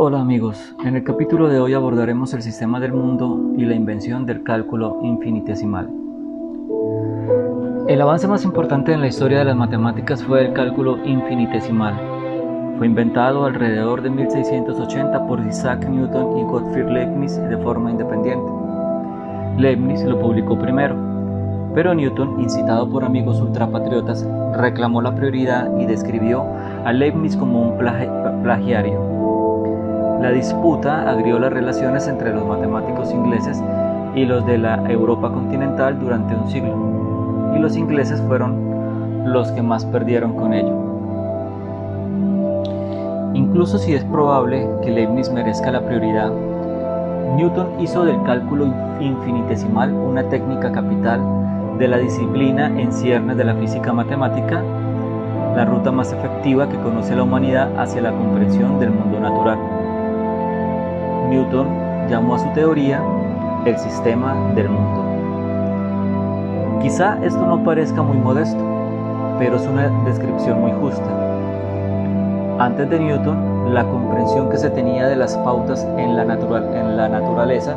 Hola amigos, en el capítulo de hoy abordaremos el sistema del mundo y la invención del cálculo infinitesimal. El avance más importante en la historia de las matemáticas fue el cálculo infinitesimal. Fue inventado alrededor de 1680 por Isaac Newton y Gottfried Leibniz de forma independiente. Leibniz lo publicó primero, pero Newton, incitado por amigos ultrapatriotas, reclamó la prioridad y describió a Leibniz como un plagiario. La disputa agrió las relaciones entre los matemáticos ingleses y los de la Europa continental durante un siglo, y los ingleses fueron los que más perdieron con ello. Incluso si es probable que Leibniz merezca la prioridad, Newton hizo del cálculo infinitesimal una técnica capital de la disciplina en ciernes de la física matemática, la ruta más efectiva que conoce la humanidad hacia la comprensión del mundo natural. Newton llamó a su teoría el sistema del mundo. Quizá esto no parezca muy modesto, pero es una descripción muy justa. Antes de Newton, la comprensión que se tenía de las pautas en la, naturaleza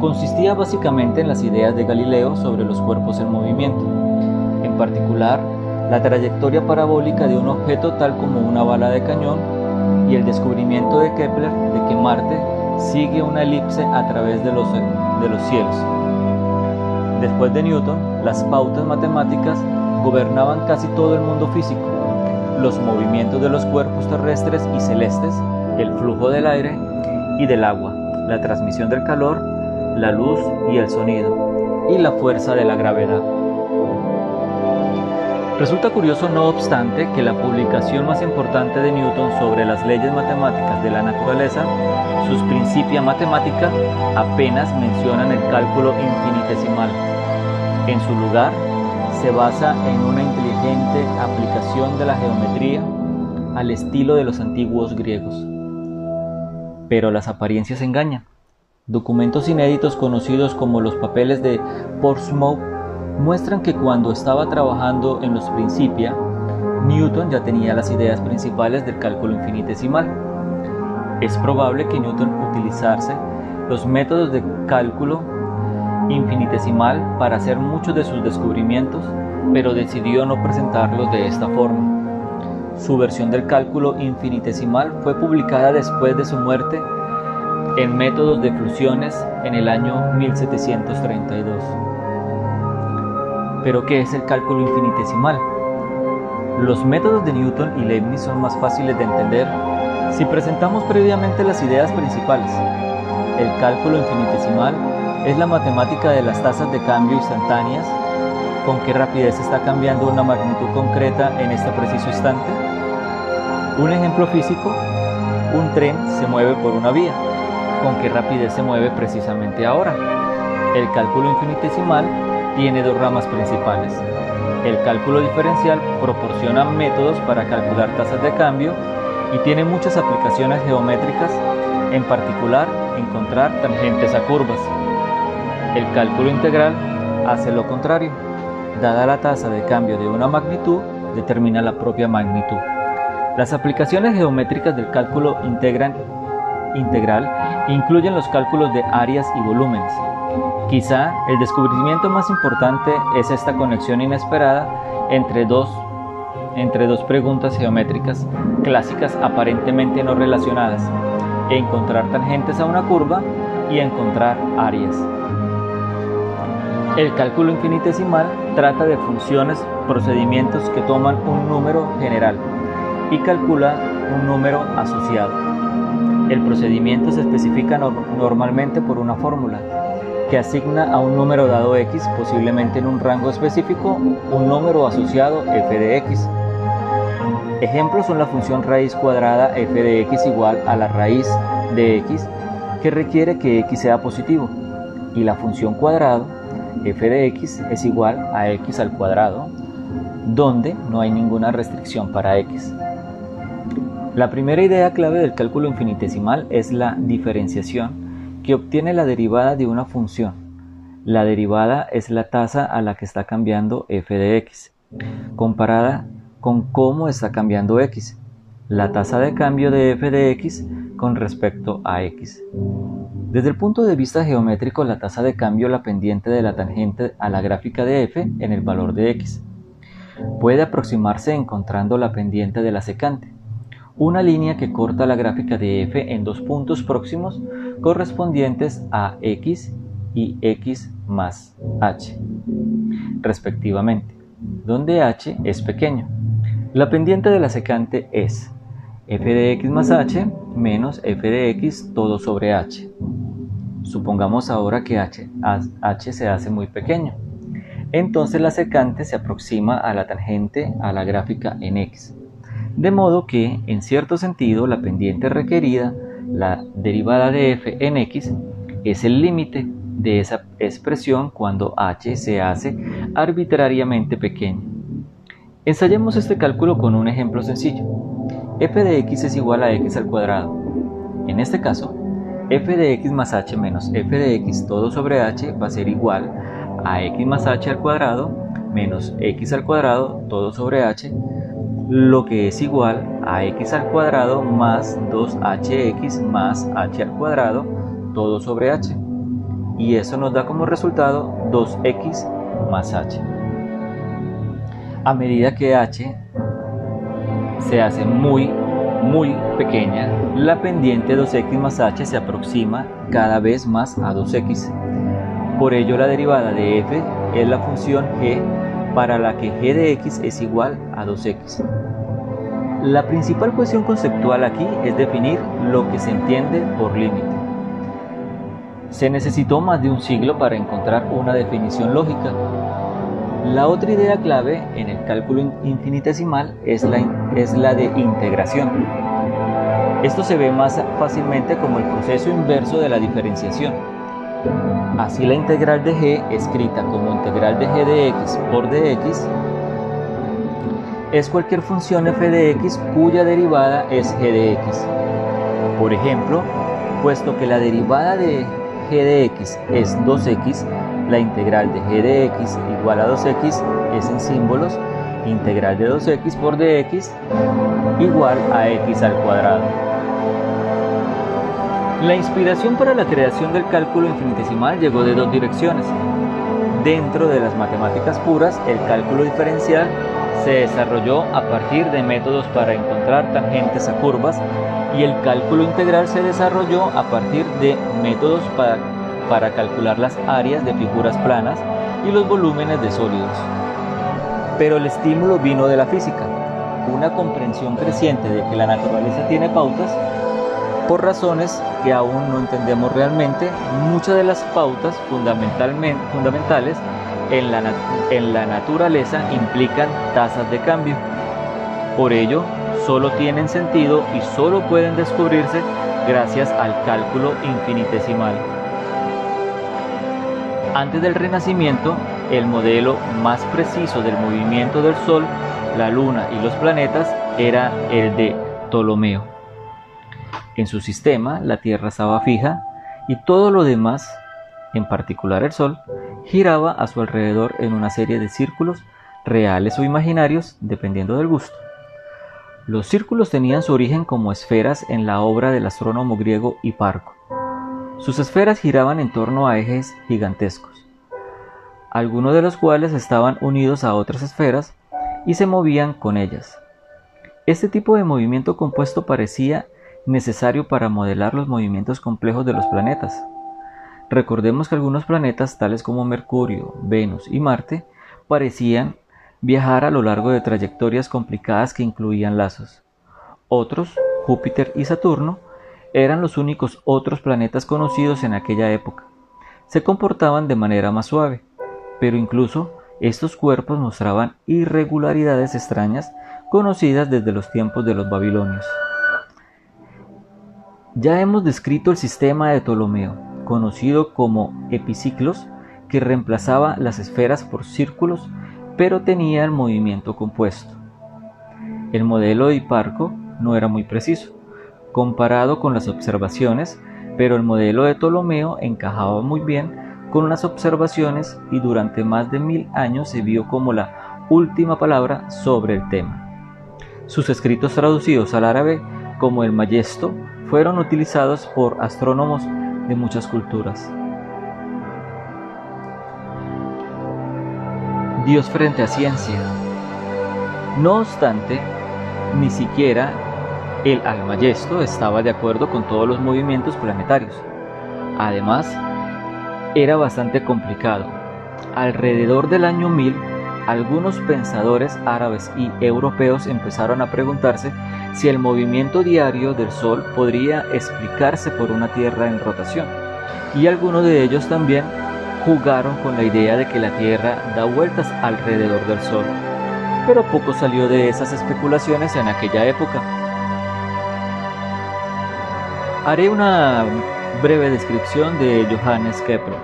consistía básicamente en las ideas de Galileo sobre los cuerpos en movimiento, en particular la trayectoria parabólica de un objeto tal como una bala de cañón y el descubrimiento de Kepler de que Marte sigue una elipse a través de los, de los cielos. Después de Newton, las pautas matemáticas gobernaban casi todo el mundo físico, los movimientos de los cuerpos terrestres y celestes, el flujo del aire y del agua, la transmisión del calor, la luz y el sonido, y la fuerza de la gravedad. Resulta curioso, no obstante, que la publicación más importante de Newton sobre las leyes matemáticas de la naturaleza, sus Principia Mathematica, apenas mencionan el cálculo infinitesimal. En su lugar, se basa en una inteligente aplicación de la geometría al estilo de los antiguos griegos. Pero las apariencias engañan. Documentos inéditos conocidos como los papeles de Portsmouth muestran que cuando estaba trabajando en los Principia, Newton ya tenía las ideas principales del cálculo infinitesimal. Es probable que Newton utilizase los métodos de cálculo infinitesimal para hacer muchos de sus descubrimientos, pero decidió no presentarlos de esta forma. Su versión del cálculo infinitesimal fue publicada después de su muerte en Métodos de Fusiones en el año 1732. Pero ¿qué es el cálculo infinitesimal? Los métodos de Newton y Leibniz son más fáciles de entender si presentamos previamente las ideas principales. El cálculo infinitesimal es la matemática de las tasas de cambio instantáneas, con qué rapidez está cambiando una magnitud concreta en este preciso instante. Un ejemplo físico, un tren se mueve por una vía, con qué rapidez se mueve precisamente ahora. El cálculo infinitesimal tiene dos ramas principales. El cálculo diferencial proporciona métodos para calcular tasas de cambio y tiene muchas aplicaciones geométricas, en particular encontrar tangentes a curvas. El cálculo integral hace lo contrario. Dada la tasa de cambio de una magnitud, determina la propia magnitud. Las aplicaciones geométricas del cálculo integral incluyen los cálculos de áreas y volúmenes, Quizá el descubrimiento más importante es esta conexión inesperada entre dos, entre dos preguntas geométricas clásicas aparentemente no relacionadas, encontrar tangentes a una curva y encontrar áreas. El cálculo infinitesimal trata de funciones, procedimientos que toman un número general y calcula un número asociado. El procedimiento se especifica normalmente por una fórmula que asigna a un número dado x, posiblemente en un rango específico, un número asociado f de x. Ejemplos son la función raíz cuadrada f de x igual a la raíz de x, que requiere que x sea positivo, y la función cuadrado f de x es igual a x al cuadrado, donde no hay ninguna restricción para x. La primera idea clave del cálculo infinitesimal es la diferenciación que obtiene la derivada de una función. La derivada es la tasa a la que está cambiando f de x, comparada con cómo está cambiando x. la tasa de cambio de f de x con respecto a x. Desde el punto de vista geométrico, la tasa de cambio la pendiente de la tangente a la gráfica de f en el valor de x. Puede aproximarse encontrando la pendiente de la secante, una línea que corta la gráfica de f en dos puntos próximos correspondientes a x y x más h, respectivamente, donde h es pequeño. La pendiente de la secante es f de x más h menos f de x todo sobre h. Supongamos ahora que h, h se hace muy pequeño. Entonces la secante se aproxima a la tangente a la gráfica en x. De modo que, en cierto sentido, la pendiente requerida, la derivada de f en x, es el límite de esa expresión cuando h se hace arbitrariamente pequeño. Ensayemos este cálculo con un ejemplo sencillo. f de x es igual a x al cuadrado. En este caso, f de x más h menos f de x todo sobre h va a ser igual a x más h al cuadrado menos x al cuadrado todo sobre h, lo que es igual a x al cuadrado más 2hx más h al cuadrado todo sobre h. Y eso nos da como resultado 2x más h. A medida que h se hace muy muy pequeña, la pendiente 2x más h se aproxima cada vez más a 2x. Por ello la derivada de f es la función g para la que g de x es igual a 2x. La principal cuestión conceptual aquí es definir lo que se entiende por límite. Se necesitó más de un siglo para encontrar una definición lógica, la otra idea clave en el cálculo infinitesimal es la, es la de integración. Esto se ve más fácilmente como el proceso inverso de la diferenciación. Así la integral de g, escrita como integral de g de x por dx, es cualquier función f de x cuya derivada es g de x. Por ejemplo, puesto que la derivada de g de x es 2x, la integral de g de x igual a 2x es en símbolos integral de 2x por dx igual a x al cuadrado. La inspiración para la creación del cálculo infinitesimal llegó de dos direcciones. Dentro de las matemáticas puras, el cálculo diferencial se desarrolló a partir de métodos para encontrar tangentes a curvas y el cálculo integral se desarrolló a partir de métodos para para calcular las áreas de figuras planas y los volúmenes de sólidos. Pero el estímulo vino de la física, una comprensión creciente de que la naturaleza tiene pautas por razones que aún no entendemos realmente, muchas de las pautas fundamentales en la, en la naturaleza implican tasas de cambio. Por ello, solo tienen sentido y solo pueden descubrirse gracias al cálculo infinitesimal. Antes del Renacimiento, el modelo más preciso del movimiento del Sol, la Luna y los planetas era el de Ptolomeo. En su sistema, la Tierra estaba fija y todo lo demás, en particular el Sol, giraba a su alrededor en una serie de círculos reales o imaginarios, dependiendo del gusto. Los círculos tenían su origen como esferas en la obra del astrónomo griego Hiparco. Sus esferas giraban en torno a ejes gigantescos, algunos de los cuales estaban unidos a otras esferas y se movían con ellas. Este tipo de movimiento compuesto parecía necesario para modelar los movimientos complejos de los planetas. Recordemos que algunos planetas, tales como Mercurio, Venus y Marte, parecían viajar a lo largo de trayectorias complicadas que incluían lazos. Otros, Júpiter y Saturno, eran los únicos otros planetas conocidos en aquella época. Se comportaban de manera más suave, pero incluso estos cuerpos mostraban irregularidades extrañas conocidas desde los tiempos de los babilonios. Ya hemos descrito el sistema de Ptolomeo, conocido como epiciclos, que reemplazaba las esferas por círculos, pero tenía el movimiento compuesto. El modelo de Hiparco no era muy preciso comparado con las observaciones, pero el modelo de Ptolomeo encajaba muy bien con las observaciones y durante más de mil años se vio como la última palabra sobre el tema. Sus escritos traducidos al árabe como el Mayesto fueron utilizados por astrónomos de muchas culturas. Dios frente a ciencia. No obstante, ni siquiera el Almayesto estaba de acuerdo con todos los movimientos planetarios. Además, era bastante complicado. Alrededor del año 1000, algunos pensadores árabes y europeos empezaron a preguntarse si el movimiento diario del Sol podría explicarse por una Tierra en rotación. Y algunos de ellos también jugaron con la idea de que la Tierra da vueltas alrededor del Sol. Pero poco salió de esas especulaciones en aquella época. Haré una breve descripción de Johannes Kepler.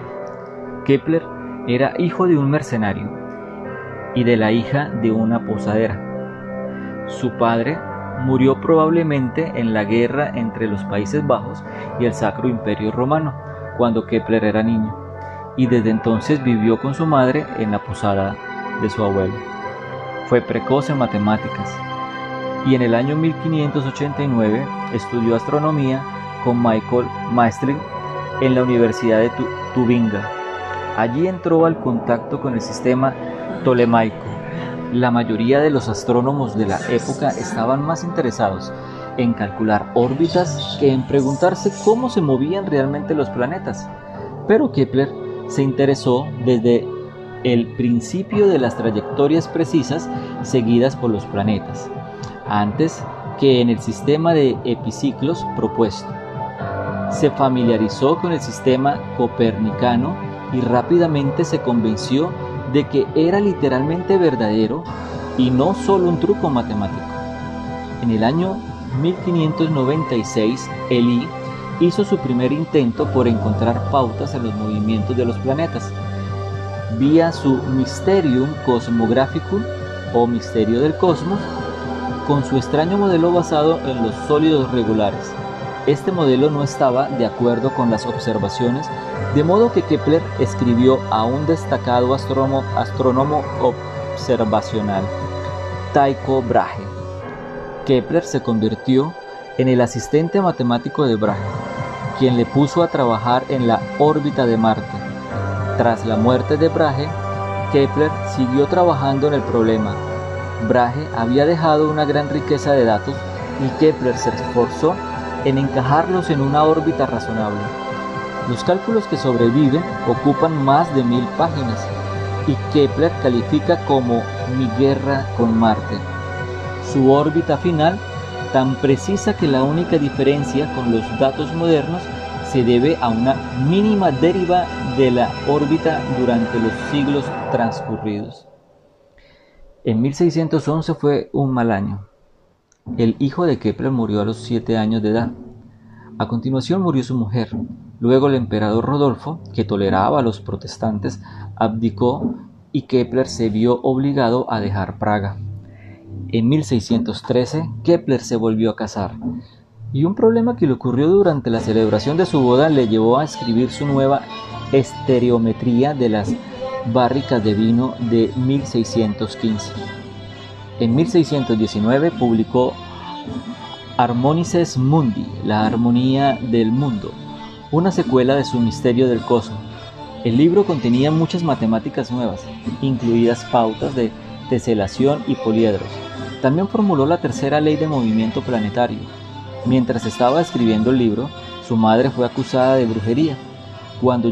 Kepler era hijo de un mercenario y de la hija de una posadera. Su padre murió probablemente en la guerra entre los Países Bajos y el Sacro Imperio Romano, cuando Kepler era niño, y desde entonces vivió con su madre en la posada de su abuelo. Fue precoz en matemáticas y en el año 1589 estudió astronomía con Michael Maestrin en la Universidad de Tubinga. Allí entró al contacto con el sistema tolemaico. La mayoría de los astrónomos de la época estaban más interesados en calcular órbitas que en preguntarse cómo se movían realmente los planetas. Pero Kepler se interesó desde el principio de las trayectorias precisas seguidas por los planetas, antes que en el sistema de epiciclos propuesto. Se familiarizó con el sistema copernicano y rápidamente se convenció de que era literalmente verdadero y no solo un truco matemático. En el año 1596, Eli hizo su primer intento por encontrar pautas en los movimientos de los planetas vía su Mysterium Cosmographicum o Misterio del Cosmos, con su extraño modelo basado en los sólidos regulares. Este modelo no estaba de acuerdo con las observaciones, de modo que Kepler escribió a un destacado astrónomo, observacional, Tycho Brahe. Kepler se convirtió en el asistente matemático de Brahe, quien le puso a trabajar en la órbita de Marte. Tras la muerte de Brahe, Kepler siguió trabajando en el problema. Brahe había dejado una gran riqueza de datos y Kepler se esforzó en encajarlos en una órbita razonable. Los cálculos que sobreviven ocupan más de mil páginas y Kepler califica como mi guerra con Marte. Su órbita final, tan precisa que la única diferencia con los datos modernos se debe a una mínima deriva de la órbita durante los siglos transcurridos. En 1611 fue un mal año. El hijo de Kepler murió a los siete años de edad. A continuación murió su mujer. Luego el emperador Rodolfo, que toleraba a los protestantes, abdicó y Kepler se vio obligado a dejar Praga. En 1613 Kepler se volvió a casar y un problema que le ocurrió durante la celebración de su boda le llevó a escribir su nueva estereometría de las barricas de vino de 1615. En 1619 publicó Harmonices Mundi, la armonía del mundo, una secuela de su Misterio del Cosmos. El libro contenía muchas matemáticas nuevas, incluidas pautas de teselación y poliedros. También formuló la tercera ley de movimiento planetario. Mientras estaba escribiendo el libro, su madre fue acusada de brujería. Cuando,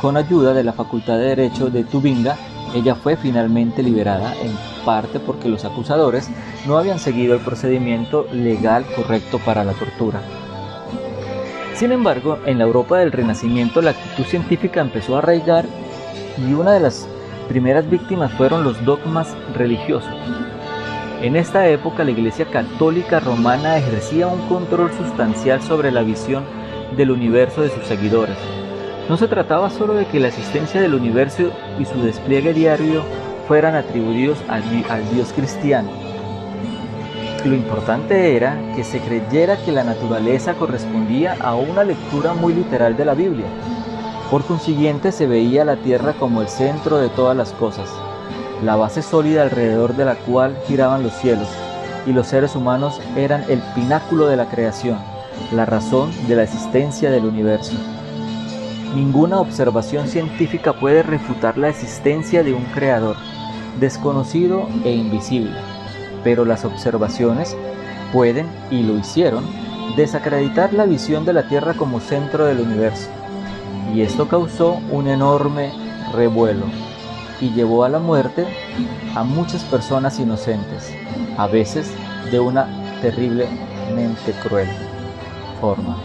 con ayuda de la Facultad de Derecho de Tubinga, ella fue finalmente liberada en parte porque los acusadores no habían seguido el procedimiento legal correcto para la tortura. Sin embargo, en la Europa del Renacimiento la actitud científica empezó a arraigar y una de las primeras víctimas fueron los dogmas religiosos. En esta época la Iglesia Católica Romana ejercía un control sustancial sobre la visión del universo de sus seguidores. No se trataba solo de que la existencia del universo y su despliegue diario fueran atribuidos al, Dios cristiano. Lo importante era que se creyera que la naturaleza correspondía a una lectura muy literal de la Biblia. Por consiguiente se veía la tierra como el centro de todas las cosas, la base sólida alrededor de la cual giraban los cielos, y los seres humanos eran el pináculo de la creación, la razón de la existencia del universo. Ninguna observación científica puede refutar la existencia de un creador, desconocido e invisible, pero las observaciones pueden, y lo hicieron, desacreditar la visión de la Tierra como centro del universo. Y esto causó un enorme revuelo y llevó a la muerte a muchas personas inocentes, a veces de una terriblemente cruel forma.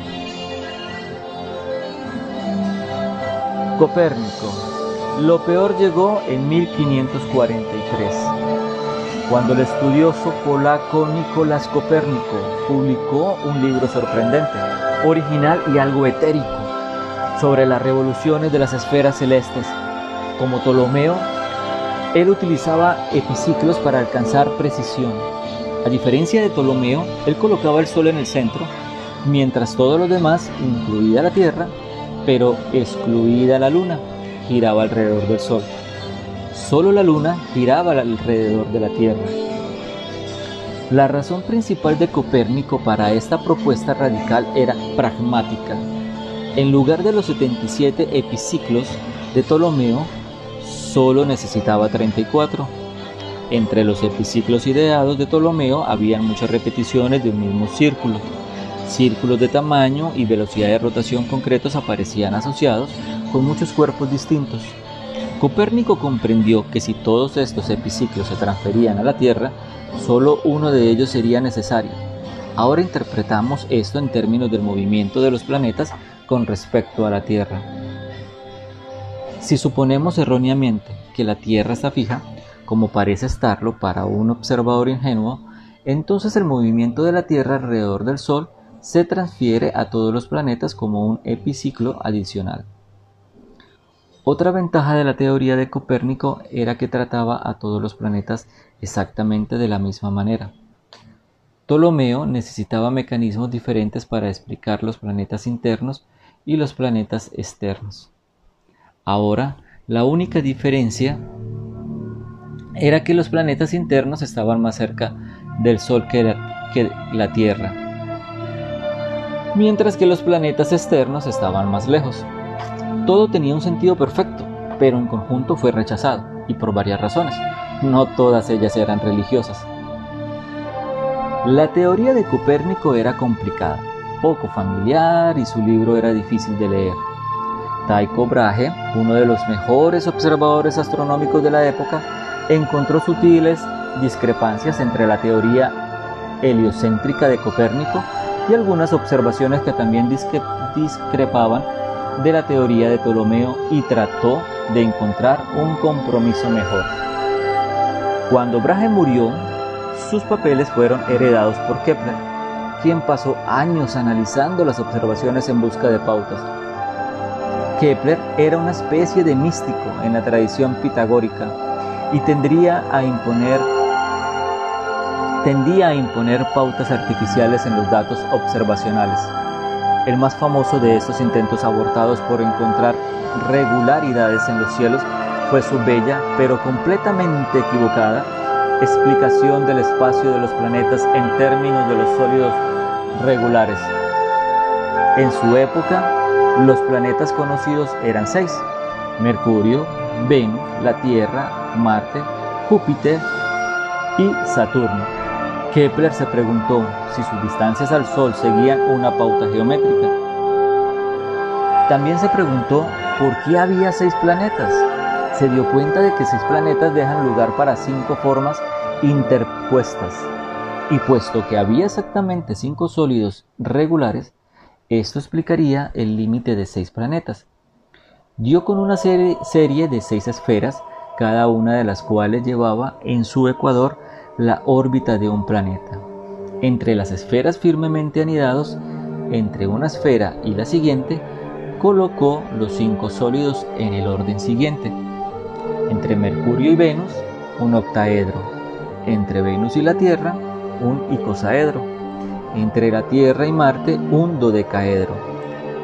Copérnico. Lo peor llegó en 1543, cuando el estudioso polaco Nicolás Copérnico publicó un libro sorprendente, original y algo etérico, sobre las revoluciones de las esferas celestes. Como Ptolomeo, él utilizaba epiciclos para alcanzar precisión. A diferencia de Ptolomeo, él colocaba el Sol en el centro, mientras todos los demás, incluida la Tierra, pero excluida la luna, giraba alrededor del Sol. Solo la luna giraba alrededor de la Tierra. La razón principal de Copérnico para esta propuesta radical era pragmática. En lugar de los 77 epiciclos de Ptolomeo, solo necesitaba 34. Entre los epiciclos ideados de Ptolomeo habían muchas repeticiones de un mismo círculo. Círculos de tamaño y velocidad de rotación concretos aparecían asociados con muchos cuerpos distintos. Copérnico comprendió que si todos estos epiciclos se transferían a la Tierra, solo uno de ellos sería necesario. Ahora interpretamos esto en términos del movimiento de los planetas con respecto a la Tierra. Si suponemos erróneamente que la Tierra está fija, como parece estarlo para un observador ingenuo, entonces el movimiento de la Tierra alrededor del Sol se transfiere a todos los planetas como un epiciclo adicional. Otra ventaja de la teoría de Copérnico era que trataba a todos los planetas exactamente de la misma manera. Ptolomeo necesitaba mecanismos diferentes para explicar los planetas internos y los planetas externos. Ahora, la única diferencia era que los planetas internos estaban más cerca del Sol que la, que la Tierra mientras que los planetas externos estaban más lejos. Todo tenía un sentido perfecto, pero en conjunto fue rechazado, y por varias razones. No todas ellas eran religiosas. La teoría de Copérnico era complicada, poco familiar y su libro era difícil de leer. Tycho Brahe, uno de los mejores observadores astronómicos de la época, encontró sutiles discrepancias entre la teoría heliocéntrica de Copérnico y algunas observaciones que también discrepaban de la teoría de Ptolomeo y trató de encontrar un compromiso mejor. Cuando Brahe murió, sus papeles fueron heredados por Kepler, quien pasó años analizando las observaciones en busca de pautas. Kepler era una especie de místico en la tradición pitagórica y tendría a imponer tendía a imponer pautas artificiales en los datos observacionales. El más famoso de estos intentos abortados por encontrar regularidades en los cielos fue su bella, pero completamente equivocada, explicación del espacio de los planetas en términos de los sólidos regulares. En su época, los planetas conocidos eran seis, Mercurio, Venus, la Tierra, Marte, Júpiter y Saturno. Kepler se preguntó si sus distancias al Sol seguían una pauta geométrica. También se preguntó por qué había seis planetas. Se dio cuenta de que seis planetas dejan lugar para cinco formas interpuestas. Y puesto que había exactamente cinco sólidos regulares, esto explicaría el límite de seis planetas. Dio con una serie, serie de seis esferas, cada una de las cuales llevaba en su ecuador la órbita de un planeta. Entre las esferas firmemente anidados, entre una esfera y la siguiente, colocó los cinco sólidos en el orden siguiente. Entre Mercurio y Venus, un octaedro. Entre Venus y la Tierra, un icosaedro. Entre la Tierra y Marte, un dodecaedro.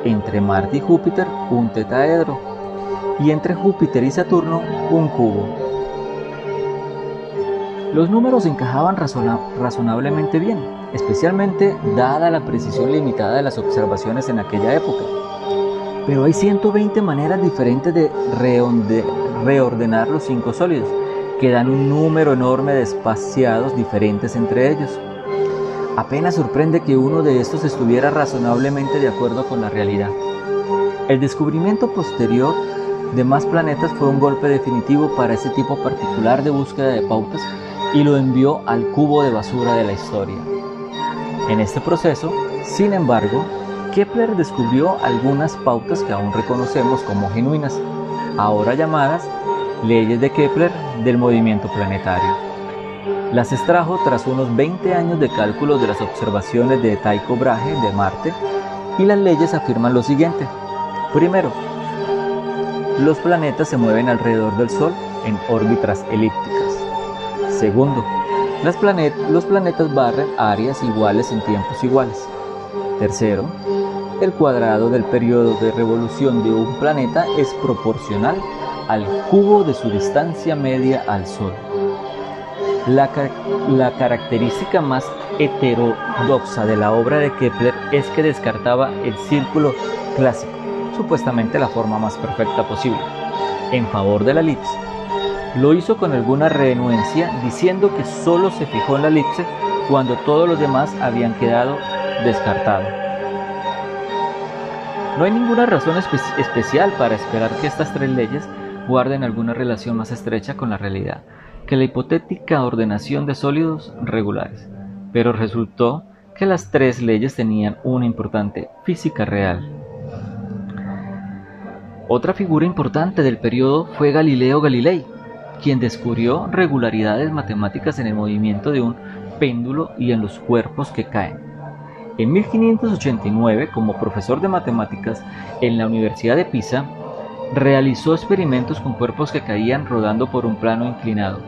Entre Marte y Júpiter, un tetaedro. Y entre Júpiter y Saturno, un cubo. Los números encajaban razonablemente bien, especialmente dada la precisión limitada de las observaciones en aquella época. Pero hay 120 maneras diferentes de reordenar los cinco sólidos, que dan un número enorme de espaciados diferentes entre ellos. Apenas sorprende que uno de estos estuviera razonablemente de acuerdo con la realidad. El descubrimiento posterior de más planetas fue un golpe definitivo para ese tipo particular de búsqueda de pautas y lo envió al cubo de basura de la historia. En este proceso, sin embargo, Kepler descubrió algunas pautas que aún reconocemos como genuinas, ahora llamadas leyes de Kepler del movimiento planetario. Las extrajo tras unos 20 años de cálculos de las observaciones de Tycho Brahe de Marte y las leyes afirman lo siguiente. Primero, los planetas se mueven alrededor del Sol en órbitas elípticas. Segundo, los planetas barren áreas iguales en tiempos iguales. Tercero, el cuadrado del periodo de revolución de un planeta es proporcional al cubo de su distancia media al Sol. La, la, característica más heterodoxa de la obra de Kepler es que descartaba el círculo clásico, supuestamente la forma más perfecta posible, en favor de la elipse. Lo hizo con alguna renuencia, diciendo que solo se fijó en la elipse cuando todos los demás habían quedado descartados. No hay ninguna razón especial para esperar que estas tres leyes guarden alguna relación más estrecha con la realidad que la hipotética ordenación de sólidos regulares, pero resultó que las tres leyes tenían una importante física real. Otra figura importante del periodo fue Galileo Galilei, quien descubrió regularidades matemáticas en el movimiento de un péndulo y en los cuerpos que caen. En 1589, como profesor de matemáticas en la Universidad de Pisa, realizó experimentos con cuerpos que caían rodando por un plano inclinado,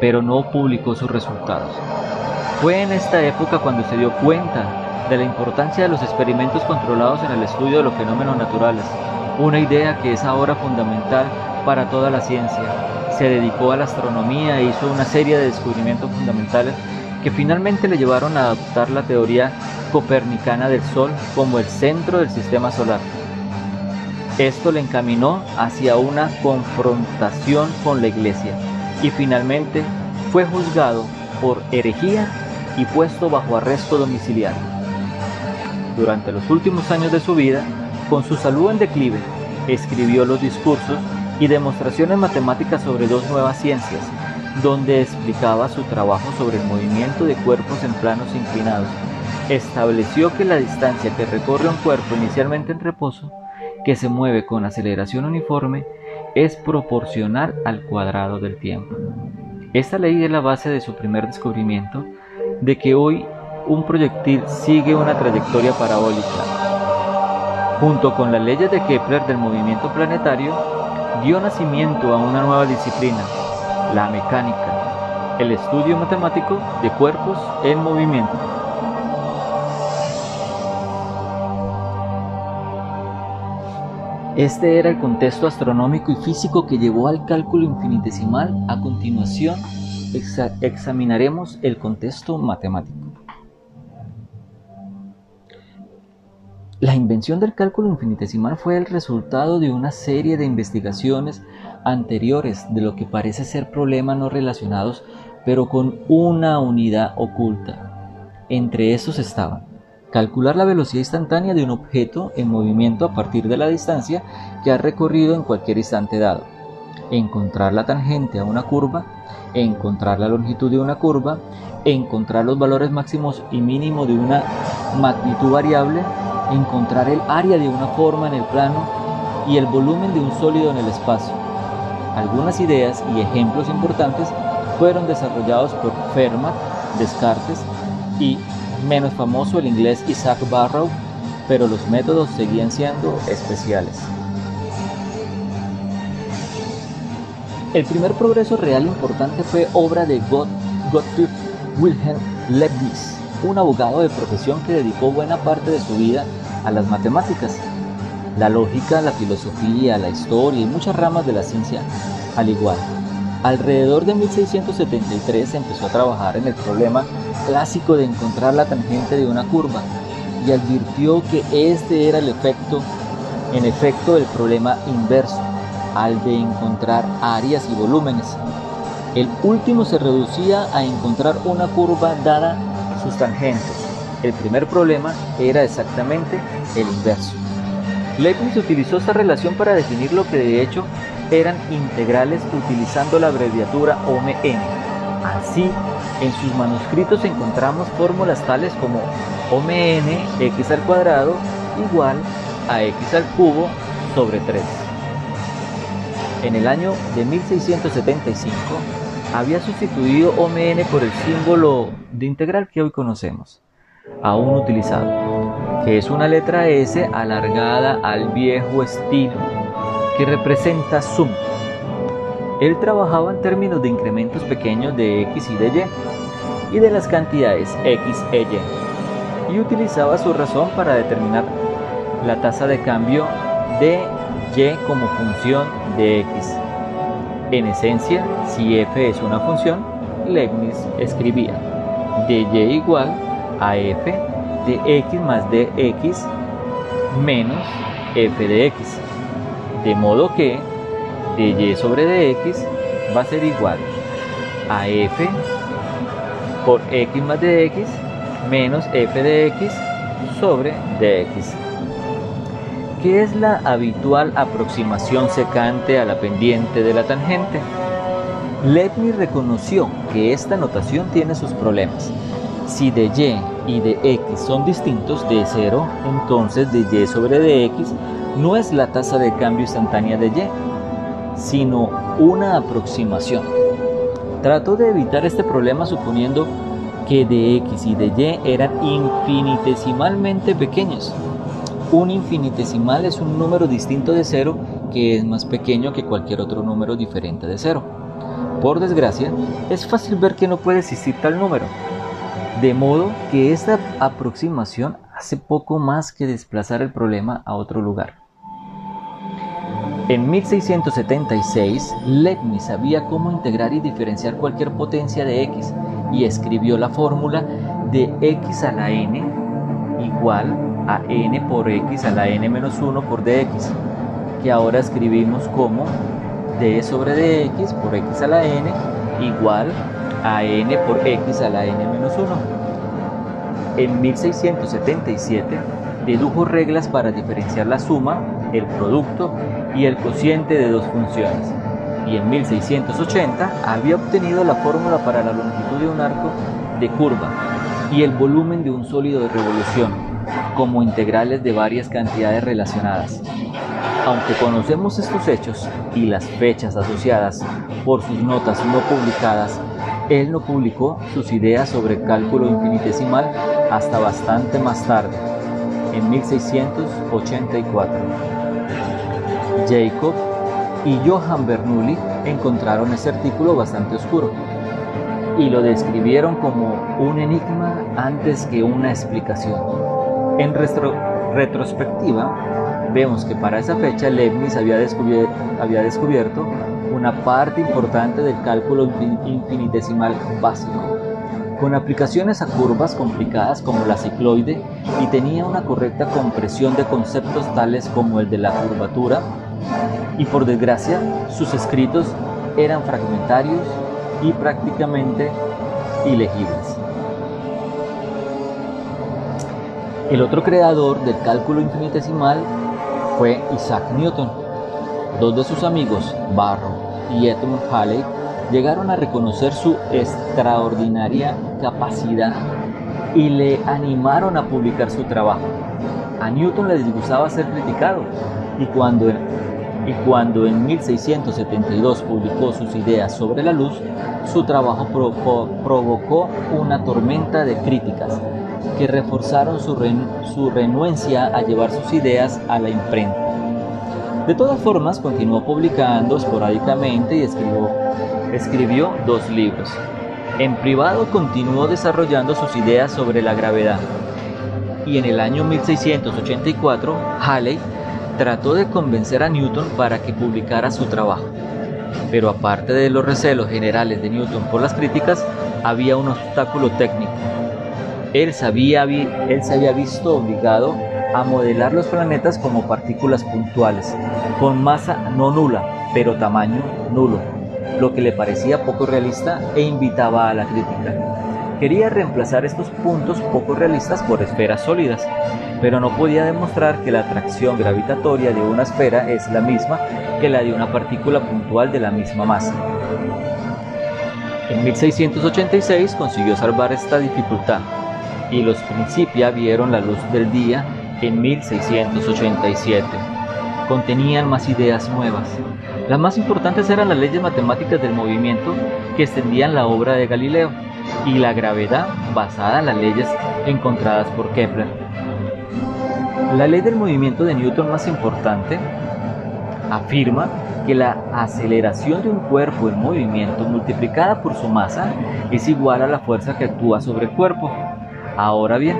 pero no publicó sus resultados. Fue en esta época cuando se dio cuenta de la importancia de los experimentos controlados en el estudio de los fenómenos naturales, una idea que es ahora fundamental para toda la ciencia. Se dedicó a la astronomía e hizo una serie de descubrimientos fundamentales que finalmente le llevaron a adoptar la teoría copernicana del Sol como el centro del sistema solar. Esto le encaminó hacia una confrontación con la Iglesia y finalmente fue juzgado por herejía y puesto bajo arresto domiciliario. Durante los últimos años de su vida, con su salud en declive, escribió los discursos y demostraciones matemáticas sobre dos nuevas ciencias, donde explicaba su trabajo sobre el movimiento de cuerpos en planos inclinados. Estableció que la distancia que recorre un cuerpo inicialmente en reposo que se mueve con aceleración uniforme es proporcional al cuadrado del tiempo. Esta ley es la base de su primer descubrimiento de que hoy un proyectil sigue una trayectoria parabólica. Junto con las leyes de Kepler del movimiento planetario, dio nacimiento a una nueva disciplina, la mecánica, el estudio matemático de cuerpos en movimiento. Este era el contexto astronómico y físico que llevó al cálculo infinitesimal. A continuación, examinaremos el contexto matemático. La invención del cálculo infinitesimal fue el resultado de una serie de investigaciones anteriores de lo que parece ser problemas no relacionados, pero con una unidad oculta. Entre esos estaban Calcular la velocidad instantánea de un objeto en movimiento a partir de la distancia que ha recorrido en cualquier instante dado. Encontrar la tangente a una curva, encontrar la longitud de una curva, encontrar los valores máximos y mínimos de una magnitud variable, encontrar el área de una forma en el plano y el volumen de un sólido en el espacio. Algunas ideas y ejemplos importantes fueron desarrollados por Fermat, Descartes y menos famoso el inglés Isaac Barrow, pero los métodos seguían siendo especiales. El primer progreso real importante fue obra de Gottfried Wilhelm Leibniz, un abogado de profesión que dedicó buena parte de su vida a las matemáticas, la lógica, la filosofía, la historia y muchas ramas de la ciencia al igual. Alrededor de 1673 empezó a trabajar en el problema clásico de encontrar la tangente de una curva y advirtió que este era el efecto, en efecto, el problema inverso, al de encontrar áreas y volúmenes. El último se reducía a encontrar una curva dada sus tangentes. El primer problema era exactamente el inverso. Leibniz utilizó esta relación para definir lo que de hecho eran integrales utilizando la abreviatura OMN. Así, en sus manuscritos encontramos fórmulas tales como OMN x al cuadrado igual a x al cubo sobre 3. En el año de 1675 había sustituido OMN por el símbolo de integral que hoy conocemos, aún utilizado, que es una letra S alargada al viejo estilo que representa sum. Él trabajaba en términos de incrementos pequeños de x y de y, y de las cantidades x e y, y utilizaba su razón para determinar la tasa de cambio de y como función de x. En esencia, si f es una función, Leibniz escribía dy igual a f de x más dx menos f de x de modo que dy sobre dx va a ser igual a f por x más dx menos f de x sobre dx, que es la habitual aproximación secante a la pendiente de la tangente. Leibniz reconoció que esta notación tiene sus problemas. Si de y y de x son distintos de 0, entonces de y sobre dx no es la tasa de cambio instantánea de Y, sino una aproximación. Trató de evitar este problema suponiendo que de X y de Y eran infinitesimalmente pequeños. Un infinitesimal es un número distinto de cero que es más pequeño que cualquier otro número diferente de cero. Por desgracia, es fácil ver que no puede existir tal número. De modo que esta aproximación hace poco más que desplazar el problema a otro lugar. En 1676, Leibniz sabía cómo integrar y diferenciar cualquier potencia de x y escribió la fórmula de x a la n igual a n por x a la n menos 1 por dx, que ahora escribimos como d sobre dx por x a la n igual a n por x a la n menos 1. En 1677 dedujo reglas para diferenciar la suma, el producto y el cociente de dos funciones, y en 1680 había obtenido la fórmula para la longitud de un arco de curva y el volumen de un sólido de revolución, como integrales de varias cantidades relacionadas. Aunque conocemos estos hechos y las fechas asociadas por sus notas no publicadas, él no publicó sus ideas sobre cálculo infinitesimal hasta bastante más tarde, en 1684. Jacob y Johann Bernoulli encontraron ese artículo bastante oscuro y lo describieron como un enigma antes que una explicación. En retrospectiva, vemos que para esa fecha Leibniz había, descubierto una parte importante del cálculo infinitesimal básico, con aplicaciones a curvas complicadas como la cicloide y tenía una correcta compresión de conceptos tales como el de la curvatura, y por desgracia sus escritos eran fragmentarios y prácticamente ilegibles. El otro creador del cálculo infinitesimal fue Isaac Newton. Dos de sus amigos, Barrow y Edmund Halley, llegaron a reconocer su extraordinaria capacidad y le animaron a publicar su trabajo. A Newton le disgustaba ser criticado y cuando y cuando en 1672 publicó sus ideas sobre la luz, su trabajo provocó una tormenta de críticas que reforzaron su, su renuencia a llevar sus ideas a la imprenta. De todas formas, continuó publicando esporádicamente y escribió, dos libros. En privado continuó desarrollando sus ideas sobre la gravedad. Y en el año 1684, Halley trató de convencer a Newton para que publicara su trabajo. Pero aparte de los recelos generales de Newton por las críticas, había un obstáculo técnico. Él, él se había visto obligado a modelar los planetas como partículas puntuales, con masa no nula, pero tamaño nulo, lo que le parecía poco realista e invitaba a la crítica. Quería reemplazar estos puntos poco realistas por esferas sólidas, pero no podía demostrar que la atracción gravitatoria de una esfera es la misma que la de una partícula puntual de la misma masa. En 1686 consiguió salvar esta dificultad y los Principia vieron la luz del día en 1687. Contenían más ideas nuevas. Las más importantes eran las leyes matemáticas del movimiento que extendían la obra de Galileo y la gravedad basada en las leyes encontradas por Kepler. La ley del movimiento de Newton más importante afirma que la aceleración de un cuerpo en movimiento multiplicada por su masa es igual a la fuerza que actúa sobre el cuerpo. Ahora bien,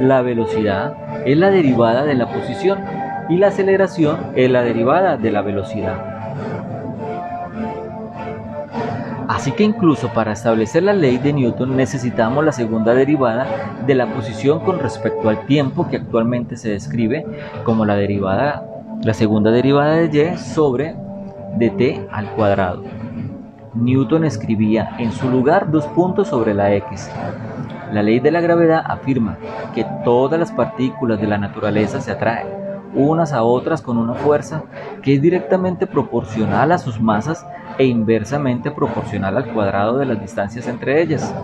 la velocidad es la derivada de la posición y la aceleración es la derivada de la velocidad. Así que incluso para establecer la ley de Newton necesitamos la segunda derivada de la posición con respecto al tiempo que actualmente se describe como la derivada la segunda derivada de y sobre dt al cuadrado. Newton escribía en su lugar dos puntos sobre la x. La ley de la gravedad afirma que todas las partículas de la naturaleza se atraen unas a otras con una fuerza que es directamente proporcional a sus masas e inversamente proporcional al cuadrado de las distancias entre ellas.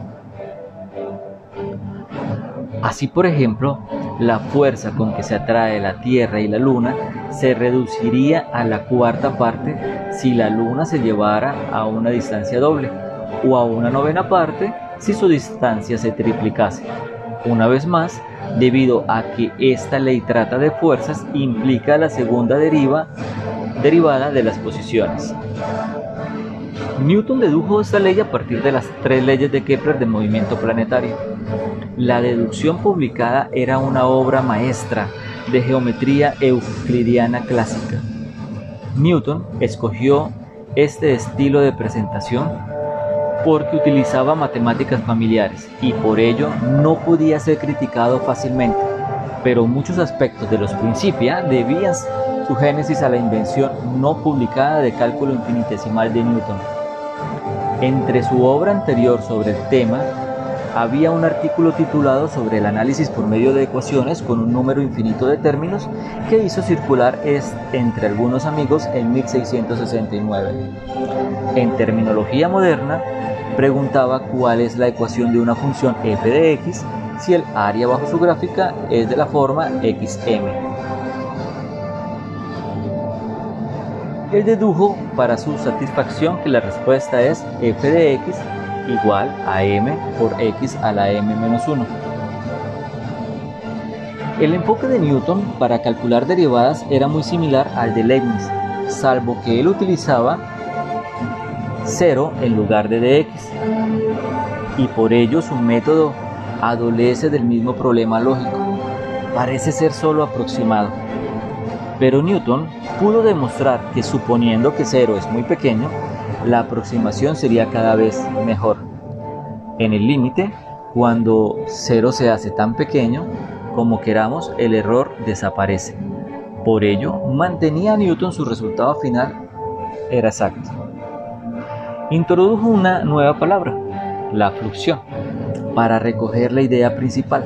Así, por ejemplo, la fuerza con que se atrae la Tierra y la Luna se reduciría a la cuarta parte si la Luna se llevara a una distancia doble, o a una novena parte si su distancia se triplicase. Una vez más, debido a que esta ley trata de fuerzas, implica la segunda deriva, derivada de las posiciones. Newton dedujo esta ley a partir de las tres leyes de Kepler del movimiento planetario. La deducción publicada era una obra maestra de geometría euclidiana clásica. Newton escogió este estilo de presentación porque utilizaba matemáticas familiares y por ello no podía ser criticado fácilmente, pero muchos aspectos de los Principia debían su génesis a la invención no publicada de cálculo infinitesimal de Newton. Entre su obra anterior sobre el tema, había un artículo titulado sobre el análisis por medio de ecuaciones con un número infinito de términos que hizo circular entre algunos amigos en 1669. En terminología moderna, preguntaba cuál es la ecuación de una función f de x si el área bajo su gráfica es de la forma xm. Él dedujo para su satisfacción que la respuesta es f de x igual a m por x a la m menos 1. El enfoque de Newton para calcular derivadas era muy similar al de Leibniz, salvo que él utilizaba 0 en lugar de dx, y por ello su método adolece del mismo problema lógico. Parece ser solo aproximado. Pero Newton pudo demostrar que suponiendo que 0 es muy pequeño, la aproximación sería cada vez mejor. En el límite, cuando 0 se hace tan pequeño como queramos, el error desaparece. Por ello, mantenía Newton su resultado final era exacto introdujo una nueva palabra, la fluxión, para recoger la idea principal,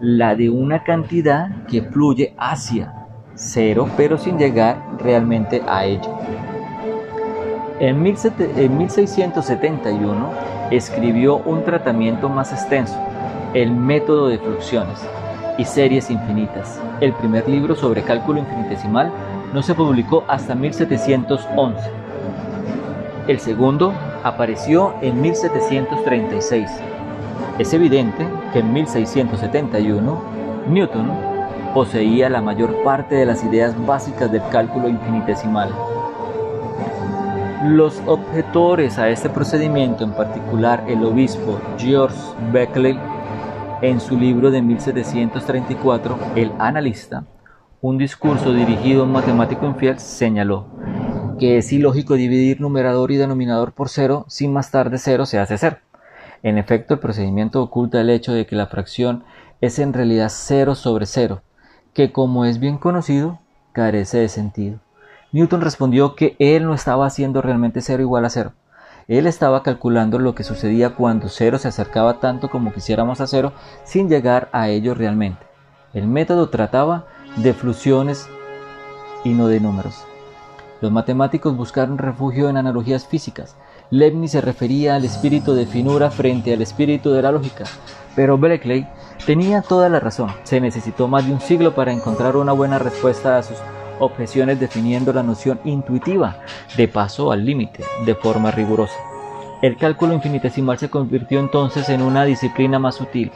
la de una cantidad que fluye hacia cero pero sin llegar realmente a ello. En, 1671 escribió un tratamiento más extenso, El método de fluxiones y series infinitas. El primer libro sobre cálculo infinitesimal no se publicó hasta 1711 el segundo apareció en 1736. Es evidente que en 1671 Newton poseía la mayor parte de las ideas básicas del cálculo infinitesimal. Los objetores a este procedimiento, en particular el obispo George Beckley, en su libro de 1734, El analista, un discurso dirigido a un matemático infiel, señaló que es ilógico dividir numerador y denominador por cero sin más tarde cero se hace cero. En efecto, el procedimiento oculta el hecho de que la fracción es en realidad cero sobre cero, que como es bien conocido, carece de sentido. Newton respondió que él no estaba haciendo realmente cero igual a cero. Él estaba calculando lo que sucedía cuando cero se acercaba tanto como quisiéramos a cero sin llegar a ello realmente. El método trataba de flusiones y no de números. Los matemáticos buscaron refugio en analogías físicas. Leibniz se refería al espíritu de finura frente al espíritu de la lógica, pero Berkeley tenía toda la razón. Se necesitó más de un siglo para encontrar una buena respuesta a sus objeciones definiendo la noción intuitiva de paso al límite de forma rigurosa. El cálculo infinitesimal se convirtió entonces en una disciplina más sutil,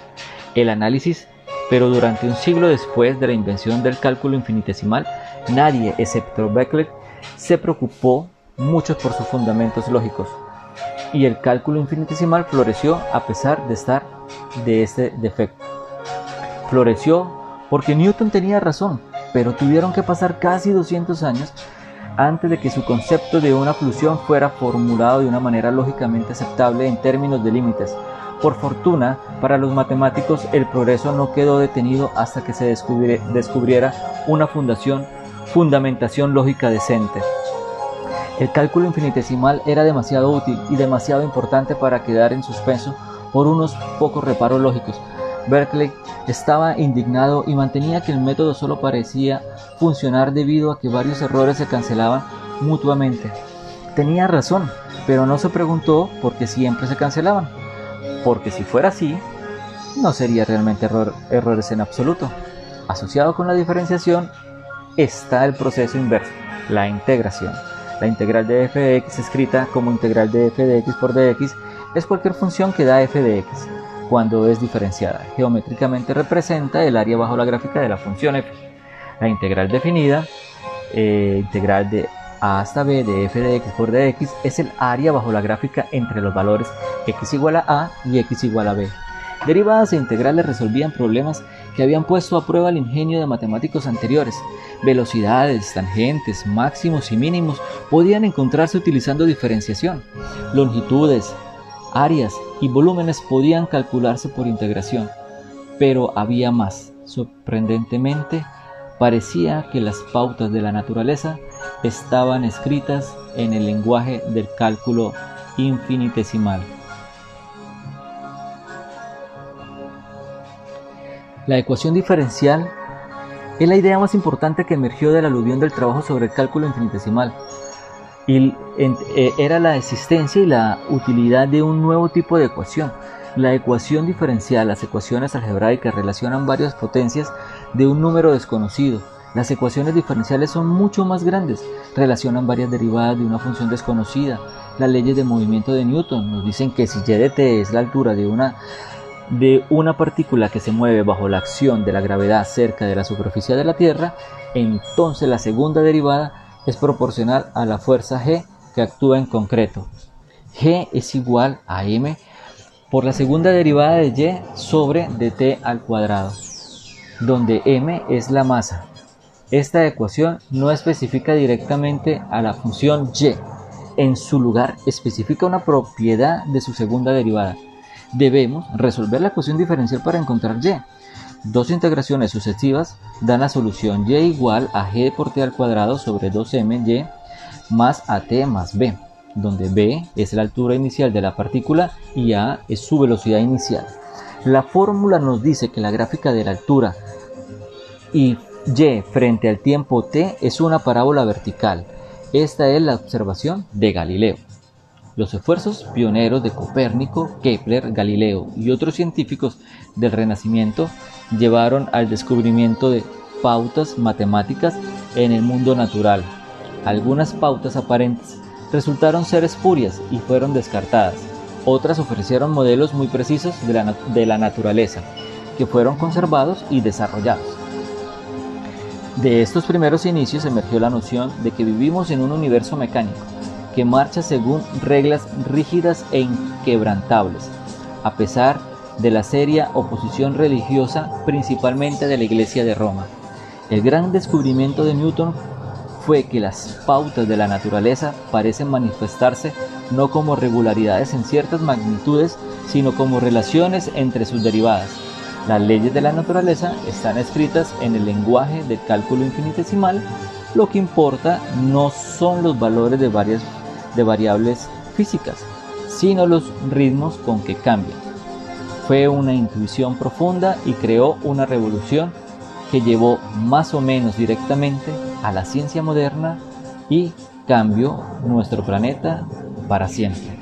el análisis, pero durante un siglo después de la invención del cálculo infinitesimal, nadie excepto Berkeley se preocupó mucho por sus fundamentos lógicos, y el cálculo infinitesimal floreció a pesar de estar de este defecto. Floreció porque Newton tenía razón, pero tuvieron que pasar casi 200 años antes de que su concepto de una flusión fuera formulado de una manera lógicamente aceptable en términos de límites. Por fortuna, para los matemáticos el progreso no quedó detenido hasta que se descubriera una fundación fundamentación lógica decente. El cálculo infinitesimal era demasiado útil y demasiado importante para quedar en suspenso por unos pocos reparos lógicos. Berkeley estaba indignado y mantenía que el método solo parecía funcionar debido a que varios errores se cancelaban mutuamente. Tenía razón, pero no se preguntó por qué siempre se cancelaban, porque si fuera así, no sería realmente error, errores en absoluto. Asociado con la diferenciación está el proceso inverso, la integración. La integral de f de x escrita como integral de f de x por dx es cualquier función que da f de x cuando es diferenciada. Geométricamente representa el área bajo la gráfica de la función f. La integral definida, eh, integral de a hasta b de f de x por dx, es el área bajo la gráfica entre los valores x igual a a y x igual a b. Derivadas e integrales resolvían problemas que habían puesto a prueba el ingenio de matemáticos anteriores. Velocidades, tangentes, máximos y mínimos podían encontrarse utilizando diferenciación. Longitudes, áreas y volúmenes podían calcularse por integración. Pero había más. Sorprendentemente, parecía que las pautas de la naturaleza estaban escritas en el lenguaje del cálculo infinitesimal. La ecuación diferencial es la idea más importante que emergió de la aluvión del trabajo sobre el cálculo infinitesimal. Eh, era la existencia y la utilidad de un nuevo tipo de ecuación. La ecuación diferencial, las ecuaciones algebraicas relacionan varias potencias de un número desconocido. Las ecuaciones diferenciales son mucho más grandes, relacionan varias derivadas de una función desconocida. Las leyes de movimiento de Newton nos dicen que si y de t es la altura de una de una partícula que se mueve bajo la acción de la gravedad cerca de la superficie de la Tierra, entonces la segunda derivada es proporcional a la fuerza G que actúa en concreto. G es igual a m por la segunda derivada de y sobre dt al cuadrado, donde m es la masa. Esta ecuación no especifica directamente a la función y, en su lugar especifica una propiedad de su segunda derivada debemos resolver la ecuación diferencial para encontrar y. Dos integraciones sucesivas dan la solución y igual a g por t al cuadrado sobre 2my más at más b, donde b es la altura inicial de la partícula y a es su velocidad inicial. La fórmula nos dice que la gráfica de la altura y y frente al tiempo t es una parábola vertical. Esta es la observación de Galileo. Los esfuerzos pioneros de Copérnico, Kepler, Galileo y otros científicos del Renacimiento llevaron al descubrimiento de pautas matemáticas en el mundo natural. Algunas pautas aparentes resultaron ser espurias y fueron descartadas. Otras ofrecieron modelos muy precisos de la, naturaleza, que fueron conservados y desarrollados. De estos primeros inicios emergió la noción de que vivimos en un universo mecánico, que marcha según reglas rígidas e inquebrantables, a pesar de la seria oposición religiosa principalmente de la Iglesia de Roma. El gran descubrimiento de Newton fue que las pautas de la naturaleza parecen manifestarse no como regularidades en ciertas magnitudes, sino como relaciones entre sus derivadas. Las leyes de la naturaleza están escritas en el lenguaje del cálculo infinitesimal, lo que importa no son los valores de, varias, de variables físicas, sino los ritmos con que cambian. Fue una intuición profunda y creó una revolución que llevó más o menos directamente a la ciencia moderna y cambió nuestro planeta para siempre.